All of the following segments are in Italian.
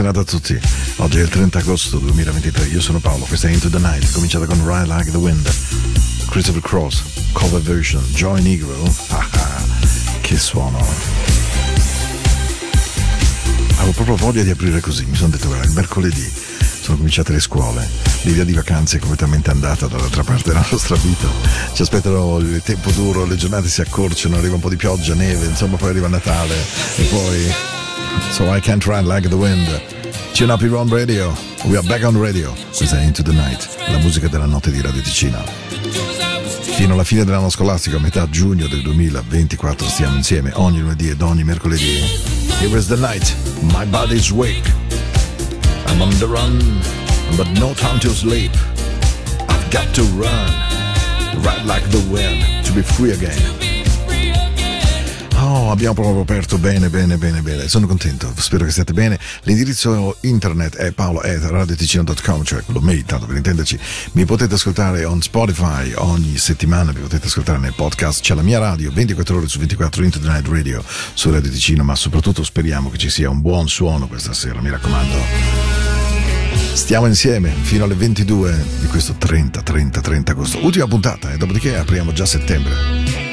serata a tutti. Oggi è il 30 agosto 2023. Io sono Paolo, questa è Into the Night, cominciata con Ride Like the Wind, Christopher Cross, cover version, Joy Negro. Ah, ah, che suono. Avevo proprio voglia di aprire così, mi sono detto guarda, il mercoledì sono cominciate le scuole, l'idea di vacanze è completamente andata dall'altra parte della nostra vita. Ci aspettano il tempo duro, le giornate si accorciano, arriva un po' di pioggia, neve, insomma poi arriva Natale e poi So I can't ride like the wind. Tune up here on radio. We are back on radio. Questa è Into the Night, la musica della notte di Radio Ticina. Fino alla fine dell'anno scolastico, a metà giugno del 2024, stiamo insieme ogni lunedì ed ogni mercoledì. Here is the night, my body's wake. I'm on the run, but no time to sleep. I've got to run, ride like the wind, to be free again. Abbiamo proprio aperto bene, bene, bene, bene. Sono contento, spero che stiate bene. L'indirizzo internet è paolo.radioticino.com, cioè quello mail, tanto per intenderci. Mi potete ascoltare on Spotify ogni settimana, mi potete ascoltare nel podcast. C'è la mia radio, 24 ore su 24, Internet Radio, su Radio Ticino, ma soprattutto speriamo che ci sia un buon suono questa sera, mi raccomando. Stiamo insieme fino alle 22 di questo 30, 30, 30 agosto. Ultima puntata e eh? dopodiché apriamo già settembre.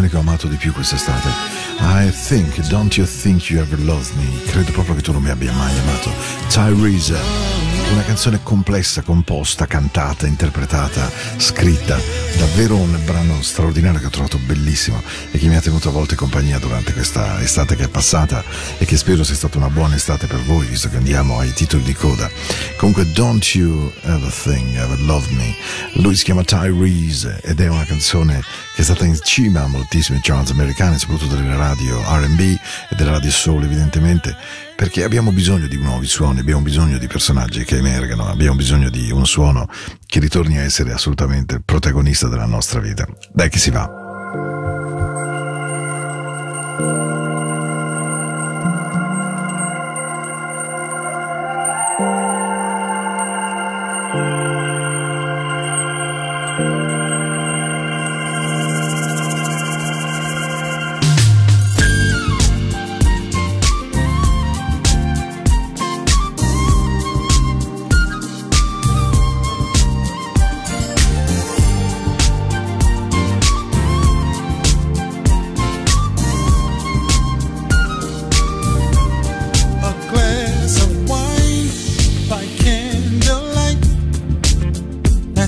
Ho amato di più quest'estate. I think, don't you think you ever loved me? Credo proprio che tu non mi abbia mai amato. Tyrese. Una canzone complessa, composta, cantata, interpretata, scritta. Davvero un brano straordinario che ho trovato bellissimo e che mi ha tenuto a volte compagnia durante questa estate che è passata e che spero sia stata una buona estate per voi, visto che andiamo ai titoli di coda. Comunque, Don't You Ever Think Ever Love Me. Lui si chiama Tyrese ed è una canzone che è stata in cima a moltissime charts americane, soprattutto delle radio RB e delle radio soul, evidentemente perché abbiamo bisogno di nuovi suoni, abbiamo bisogno di personaggi che emergano, abbiamo bisogno di un suono che ritorni a essere assolutamente il protagonista della nostra vita. Dai che si va.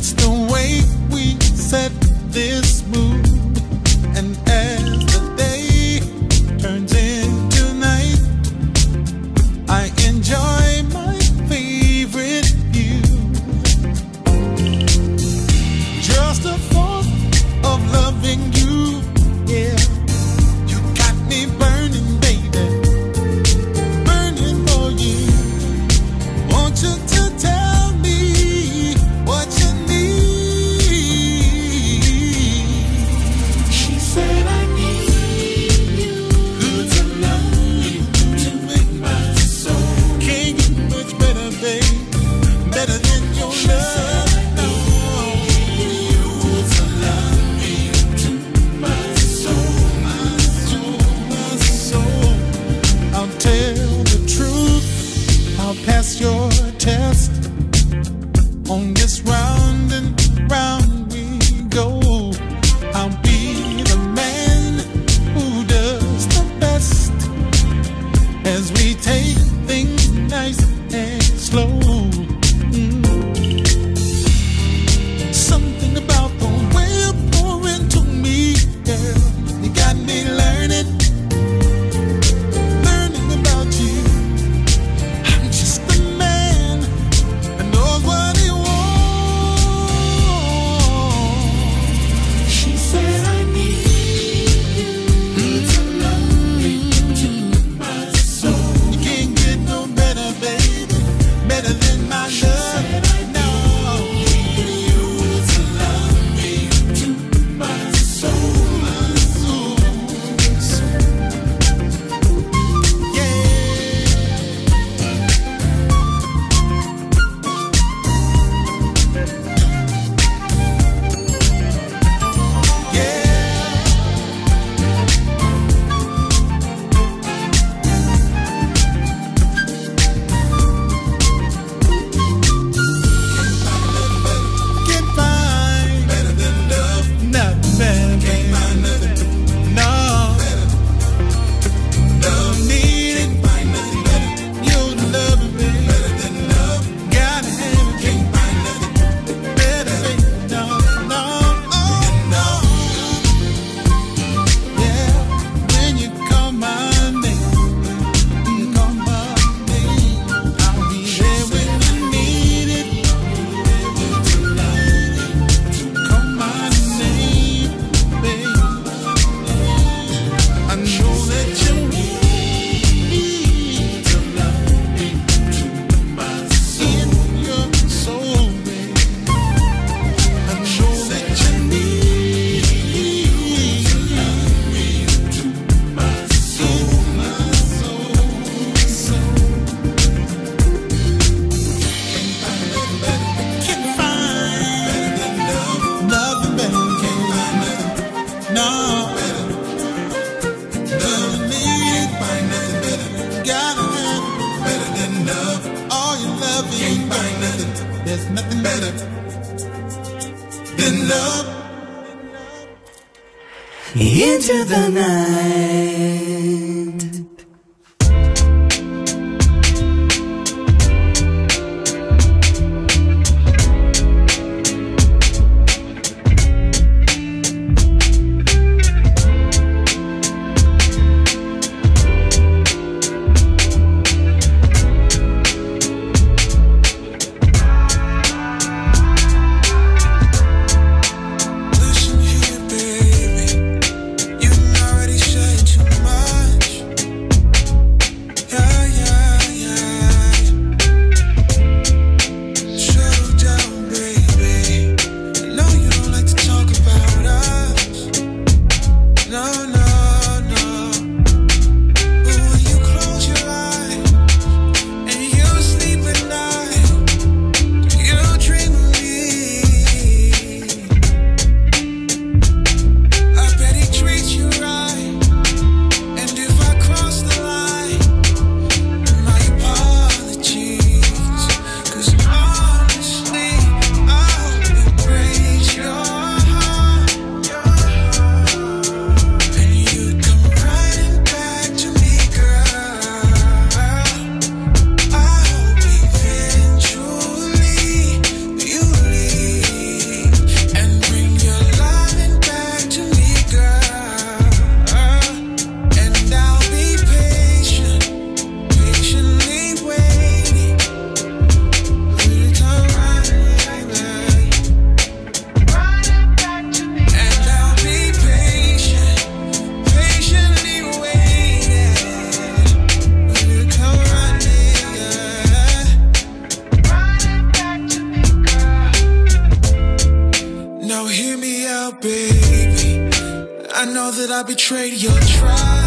that's the baby. I know that I betrayed your trust.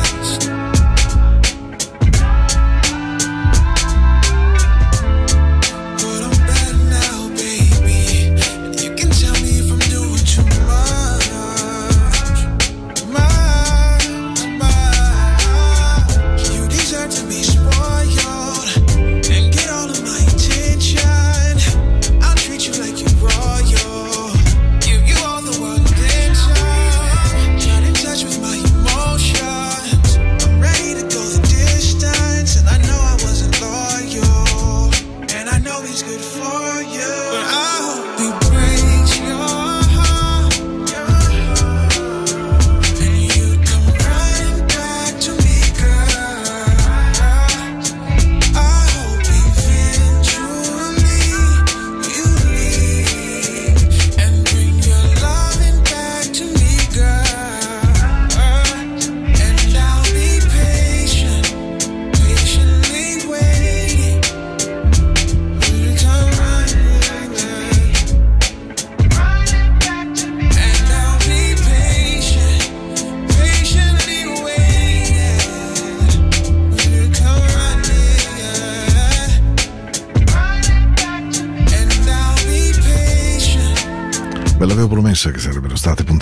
Ve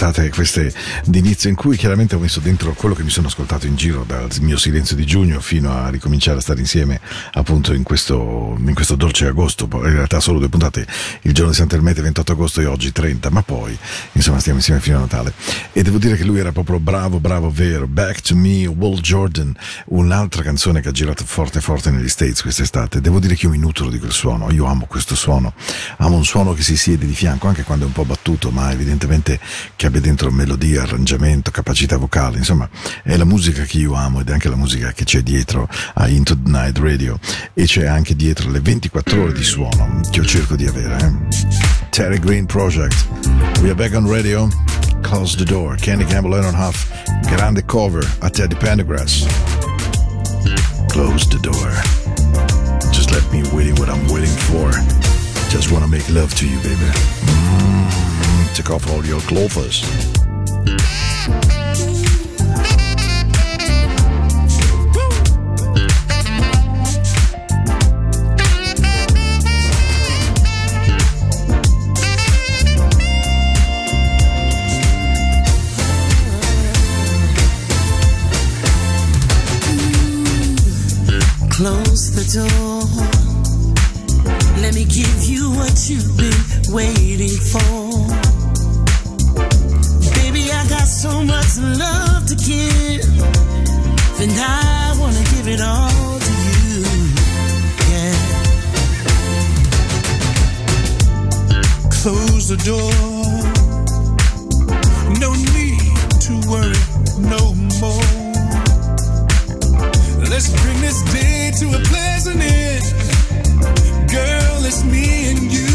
puntate queste d'inizio in cui chiaramente ho messo dentro quello che mi sono ascoltato in giro dal mio silenzio di giugno fino a ricominciare a stare insieme appunto in questo, in questo dolce agosto, in realtà solo due puntate, il giorno di Sant'Ermete 28 agosto e oggi 30, ma poi insomma stiamo insieme fino a Natale. E devo dire che lui era proprio bravo, bravo, vero, Back to Me, Will Jordan, un'altra canzone che ha girato forte forte negli States quest'estate, devo dire che io mi nutro di quel suono, io amo questo suono, amo un suono che si siede di fianco anche quando è un po' battuto, ma evidentemente che abbia dentro melodia, arrangiamento, capacità vocale, insomma è la musica che io amo ed è anche la musica che c'è dietro a Into the Night Radio e c'è anche dietro le 24 ore di suono che io cerco di avere. Eh? Terry Green Project, we are back on radio, Close the Door, Candy Campbell, Lennon Huff, grande cover a Teddy Pendergrass. Close the door. Just let me waiting what I'm waiting for. Just wanna make love to you, baby. Mm, take off all your clothes. Close the door. Let me give you what you've been waiting for so much love to give, and I wanna give it all to you. Yeah. Close the door. No need to worry no more. Let's bring this day to a pleasant end. Girl, it's me and you.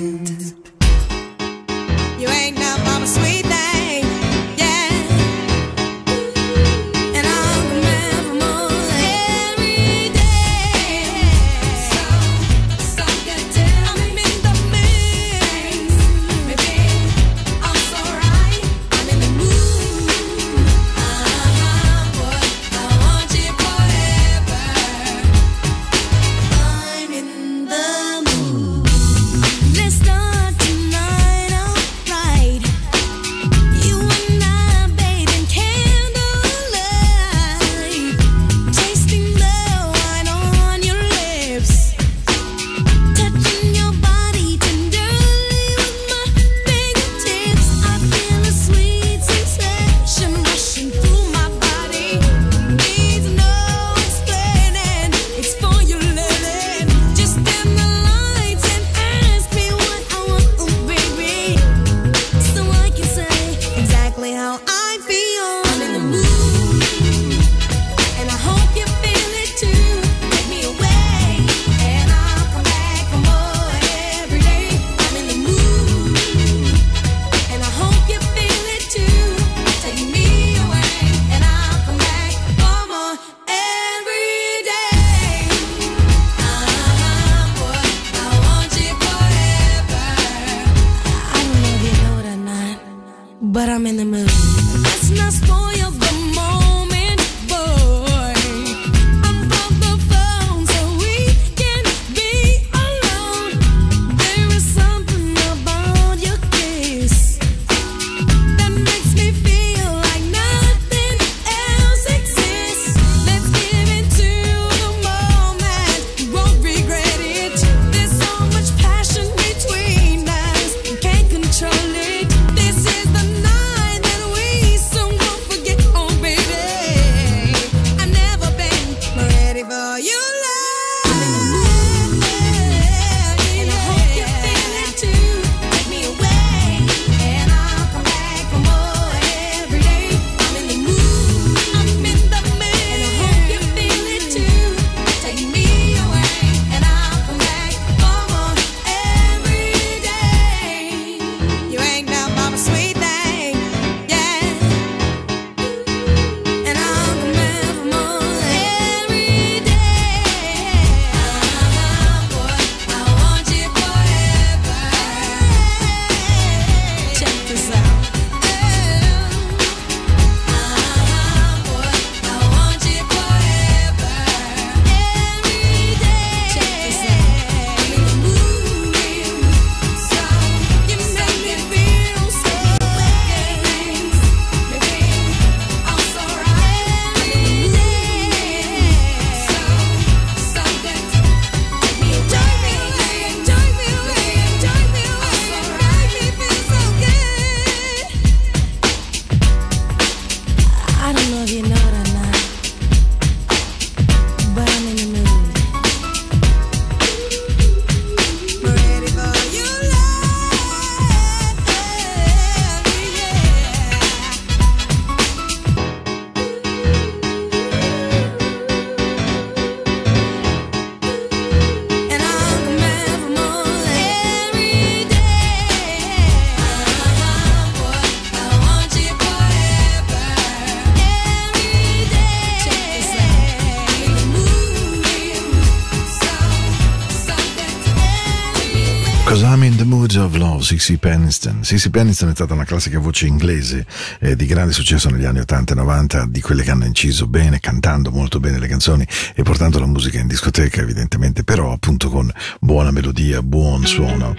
C.C. Peniston. Cissy Peniston è stata una classica voce inglese eh, di grande successo negli anni 80 e 90, di quelle che hanno inciso bene, cantando molto bene le canzoni e portando la musica in discoteca, evidentemente, però appunto con buona melodia, buon suono.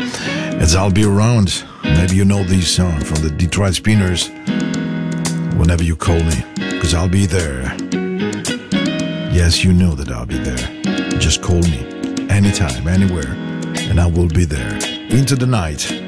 As I'll be around, maybe you know this song from the Detroit Spinners. Whenever you call me, because I'll be there. Yes, you know that I'll be there. Just call me anytime, anywhere, and I will be there. Into the night.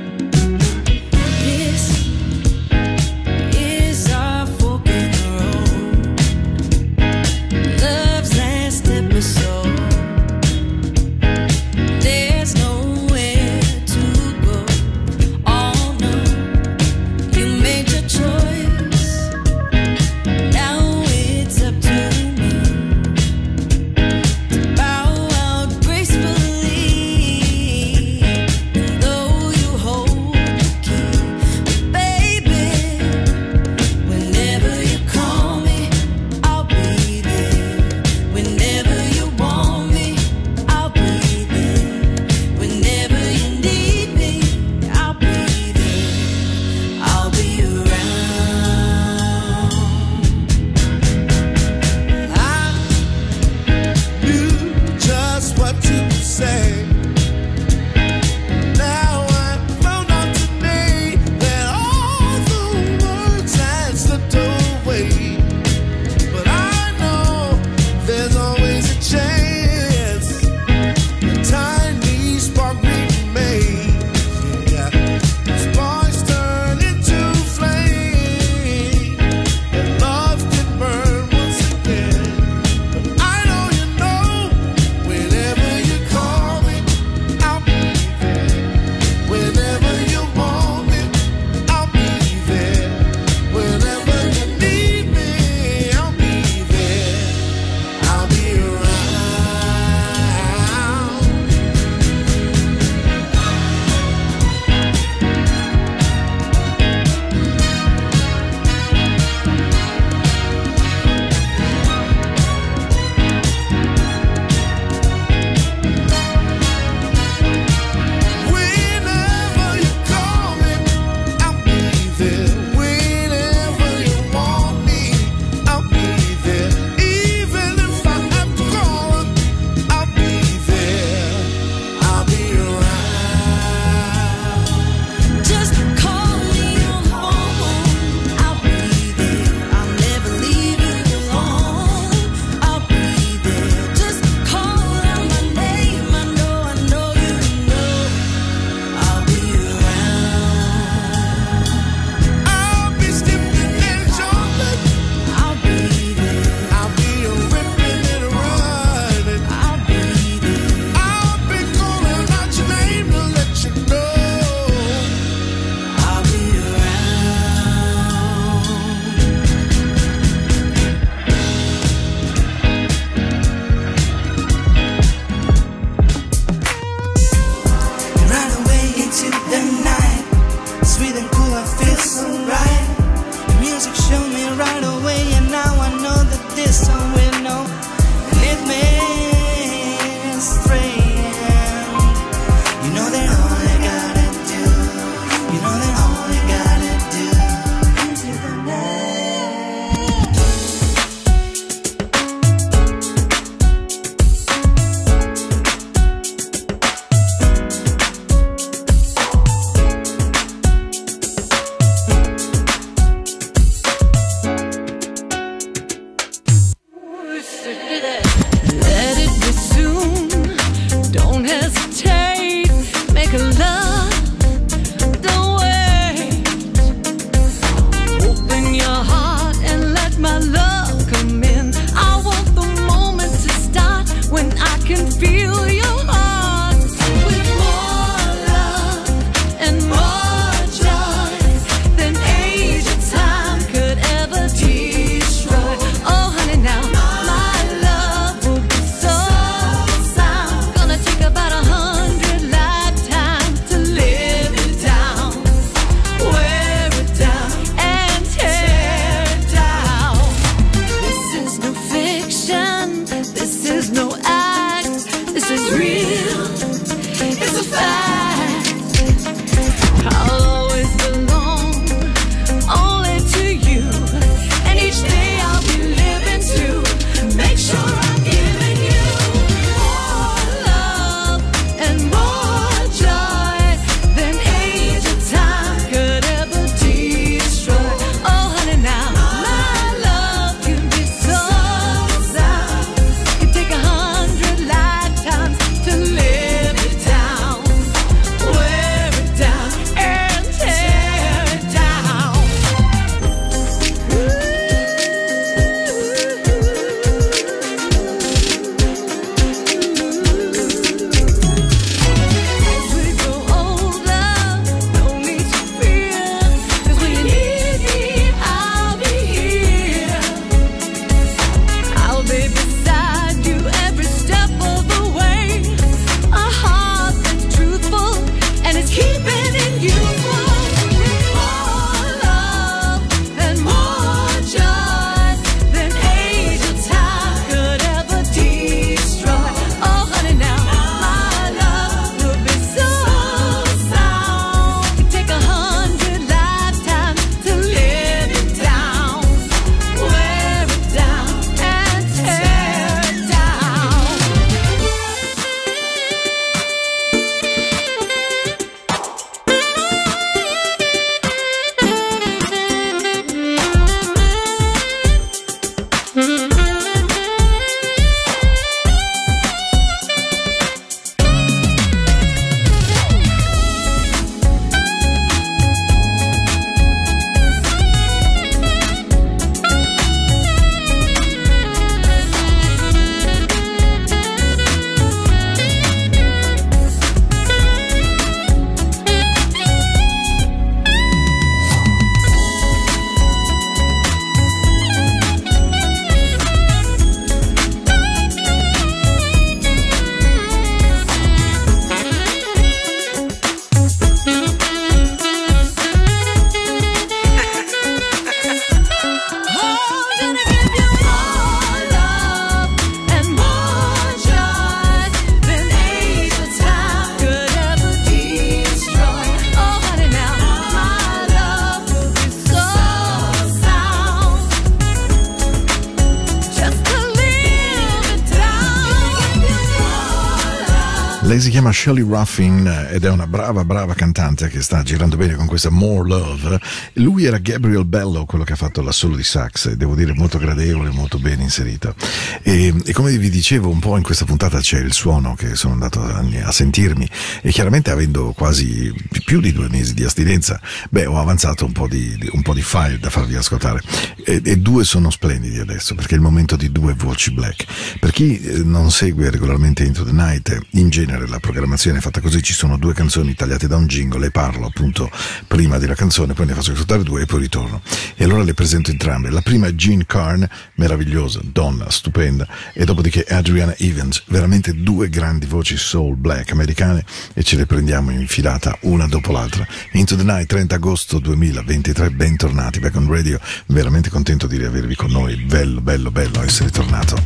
Lei si chiama Shelley Ruffin ed è una brava, brava cantante che sta girando bene con questa More Love. Lui era Gabriel Bello, quello che ha fatto l'assolo di sax, devo dire molto gradevole, molto ben inserito. E, e come vi dicevo, un po' in questa puntata c'è il suono che sono andato a, a sentirmi e chiaramente avendo quasi più di due mesi di astinenza, beh, ho avanzato un po' di, di- un po' di file da farvi ascoltare e, e due sono splendidi adesso perché è il momento di due voci black. Per chi eh, non segue regolarmente Into the Night, in genere la programmazione è fatta così, ci sono due canzoni tagliate da un jingle e parlo appunto prima della canzone, poi ne faccio ascoltare due e poi ritorno. E allora le presento entrambe. La prima è Jean Carn, meravigliosa, donna, stupenda, e dopodiché Adriana Evans, veramente due grandi voci soul black americane e ce le prendiamo in filata una dopo l'altra. Into the Night, 30 agosto 2023, bentornati back on radio, veramente contento di riavervi con noi, bello, bello, bello essere tornato.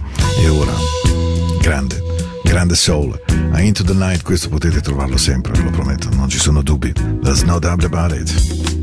E ora, grande, grande soul, a Into the Night questo potete trovarlo sempre, ve lo prometto, non ci sono dubbi, there's no doubt about it.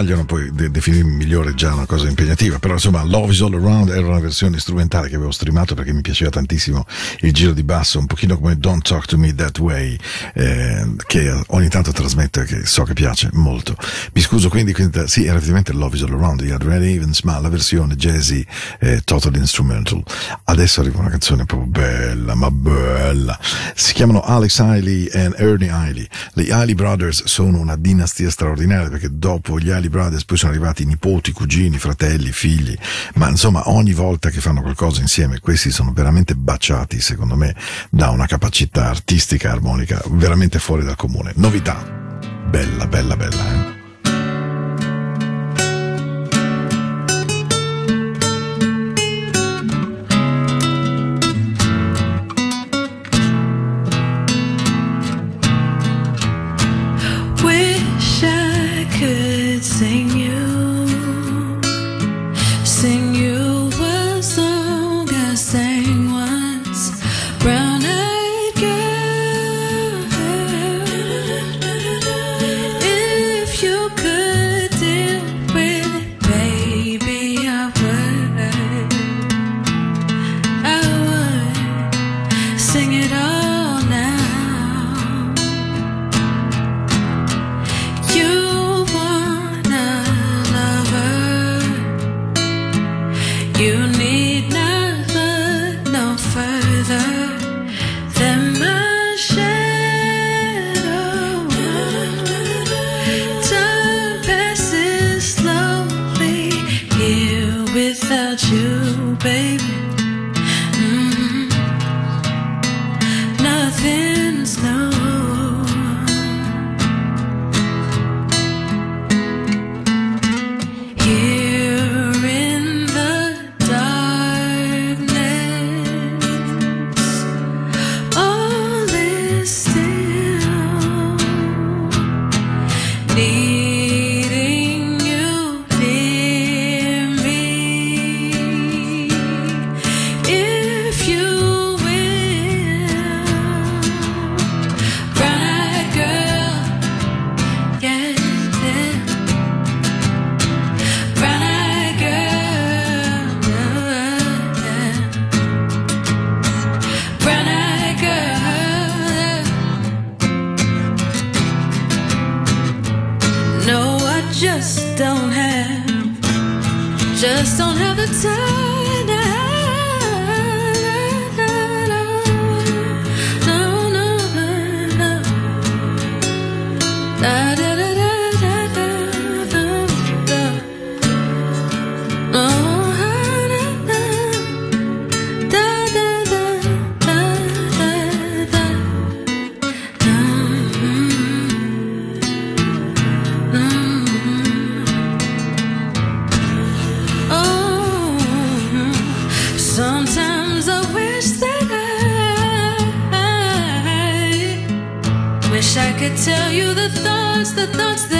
Sbagliano, poi de- definire migliore è già una cosa impegnativa, però insomma Love is All Around era una versione strumentale che avevo streamato perché mi piaceva tantissimo il giro di basso, un pochino come Don't Talk to Me That Way, eh, che ogni tanto trasmette, che so che piace molto. Mi scuso quindi, quindi sì, era effettivamente Love is All Around di Red Evans, ma la versione jazzy eh, total instrumental. Adesso arriva una canzone proprio bella, ma bella. Si chiamano Alex Hailey e Ernie Hailey. Le Hailey Brothers sono una dinastia straordinaria perché dopo gli Hailey Brothers poi sono arrivati nipoti, cugini, fratelli, figli, ma insomma ogni volta che fanno qualcosa insieme questi sono veramente baciati secondo me da una capacità artistica armonica veramente fuori dal comune. Novità. Bella, bella, bella. Eh? Tell you the thoughts, the thoughts that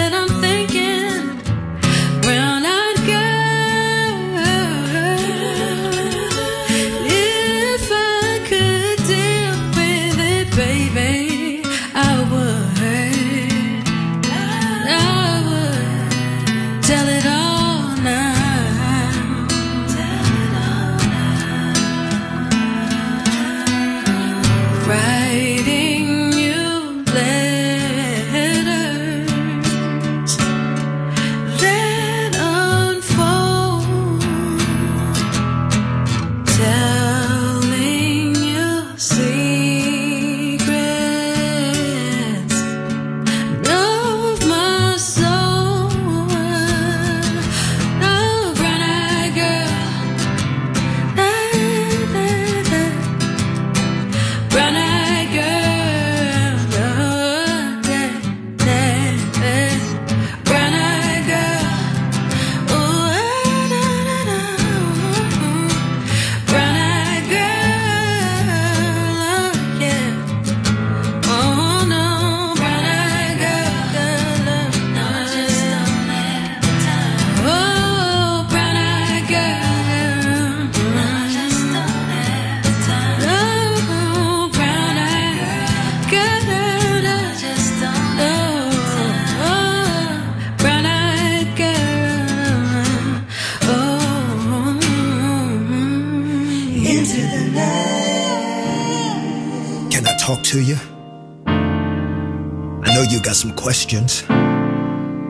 you got some questions.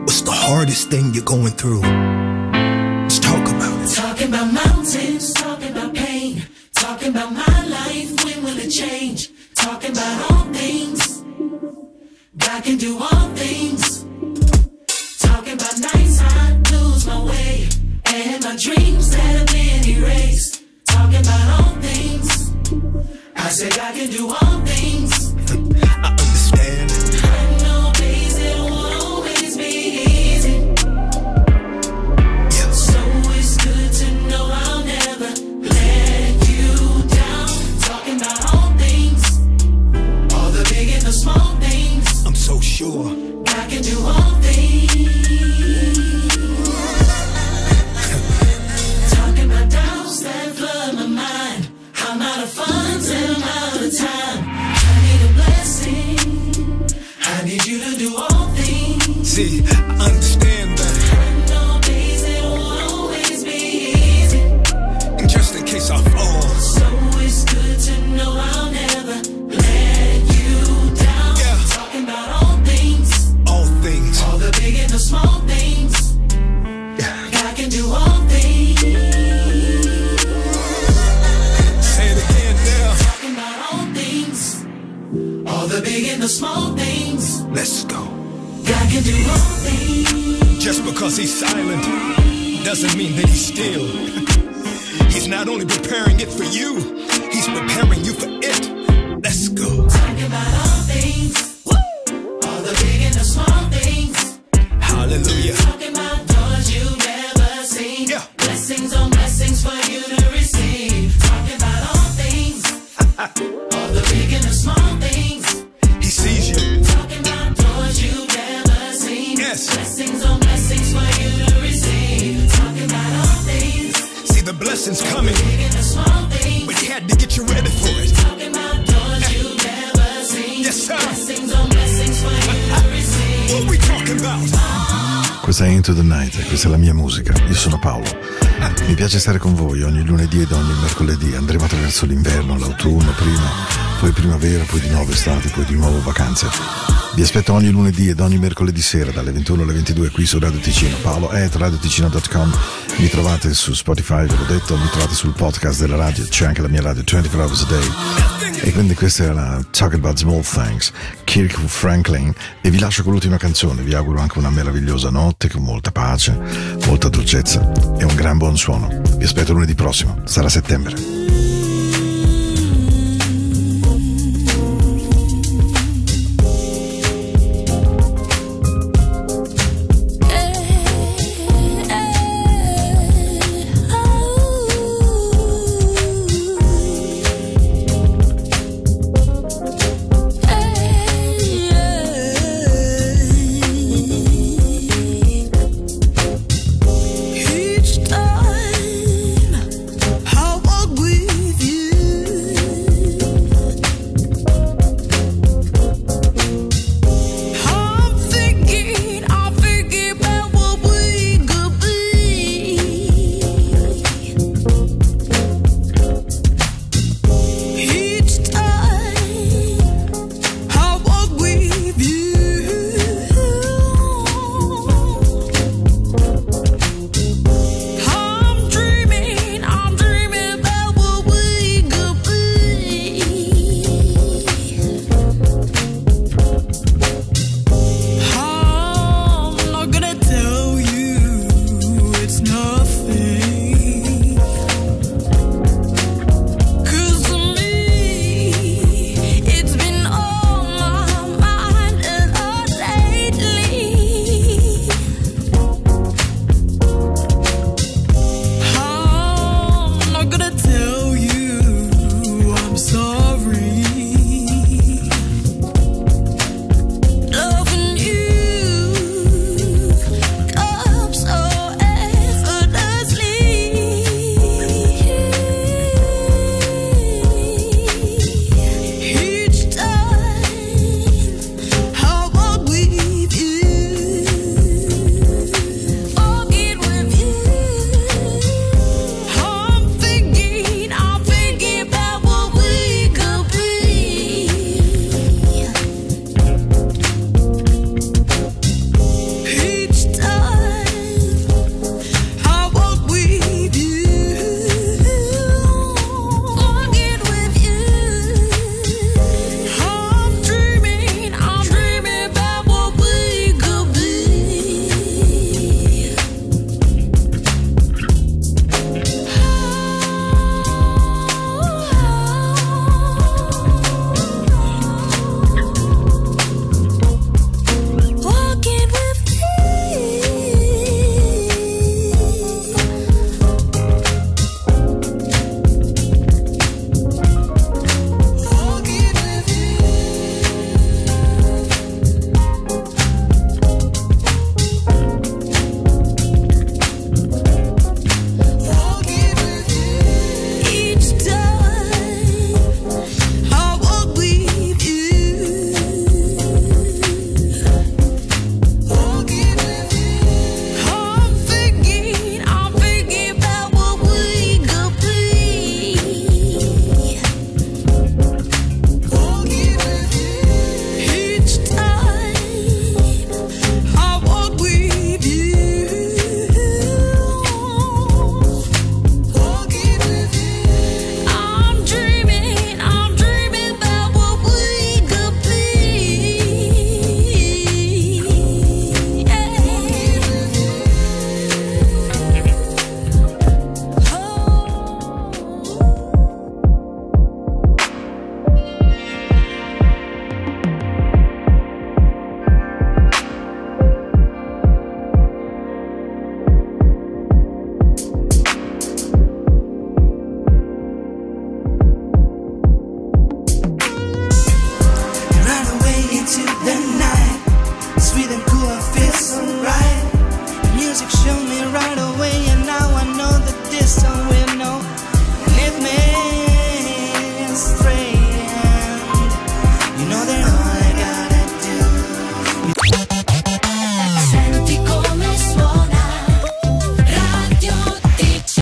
What's the hardest thing you're going through? Let's talk about it. Talking about mountains, talking about pain, talking about my life, when will it change? Talking about all things, God can do all things. Talking about nights I lose my way, and my dreams that have been erased. Talking about all things, I said God can do all things. I'm so sure. God can do all can do all things. Just because he's silent doesn't mean that he's still. He's not only preparing it for you, he's preparing you for it. Let's go. Talking about all things, Blessings coming, but he had to get you ready for it. Talking about doors you've never seen. Yes, sir. Blessings on blessings for you to receive. What we talking about? Questa è Into the Night, questa è la mia musica. Io sono Paolo. Mi piace stare con voi ogni lunedì ed ogni mercoledì. Andremo attraverso l'inverno, l'autunno prima, poi primavera, poi di nuovo estate, poi di nuovo vacanze. Vi aspetto ogni lunedì ed ogni mercoledì sera dalle 21 alle 22 qui su Radio Ticino. Paolo at radioticino.com. Mi trovate su Spotify, ve l'ho detto, mi trovate sul podcast della radio, c'è anche la mia radio 24 hours a day. E quindi questa era Talk About Small Things, Kirk Franklin. E vi lascio con l'ultima canzone. Vi auguro anche una meravigliosa notte con molta pace, molta dolcezza e un gran buon suono. Vi aspetto lunedì prossimo, sarà settembre.